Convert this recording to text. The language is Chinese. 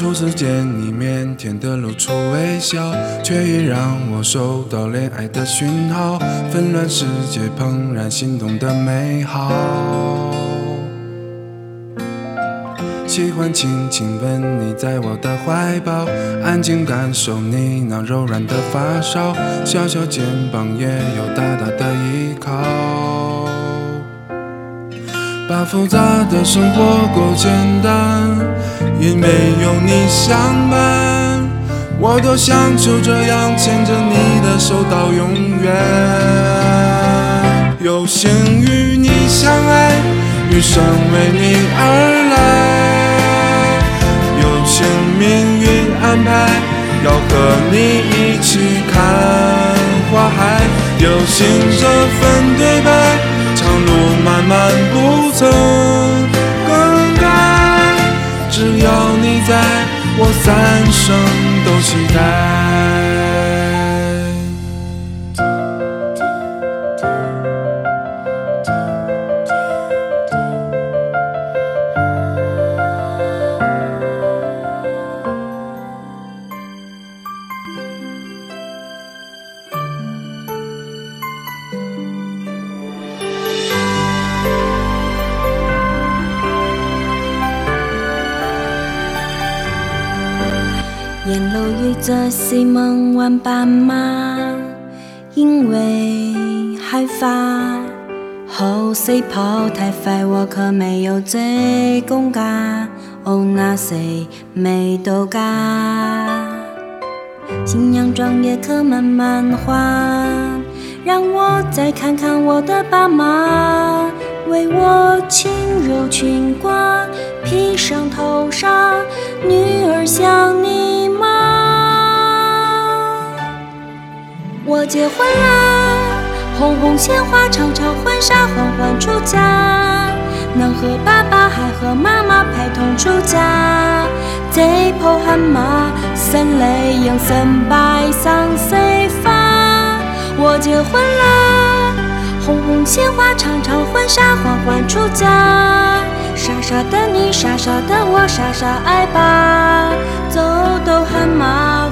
初次见你腼腆的露出微笑，却已让我收到恋爱的讯号，纷乱世界怦然心动的美好。喜欢轻轻吻你在我的怀抱，安静感受你那柔软的发梢，小小肩膀也有大大的依靠。把复杂的生活过简单，没有你相伴，我多想就这样牵着你的手到永远。有幸与你相爱，余生为你而来。有幸命运安排，要和你一起看花海。有幸这份对白，长路漫漫你在，我三生都期待。沿路遇着西蒙玩斑马，因为害怕后谁跑太快，我可没有最勇敢。哦，那谁没都敢？新娘妆也可慢慢化，让我再看看我的爸妈，为我轻柔裙褂披上头纱，女儿想你结婚啦，红红鲜花长长婚纱缓缓出嫁，能和爸爸还和妈妈陪同出嫁。这抱喊马，生泪影生白 sang 谁发？我结婚啦，红红鲜花长长婚纱缓缓出嫁，傻傻的你，傻傻的我，傻傻爱吧，走都喊马。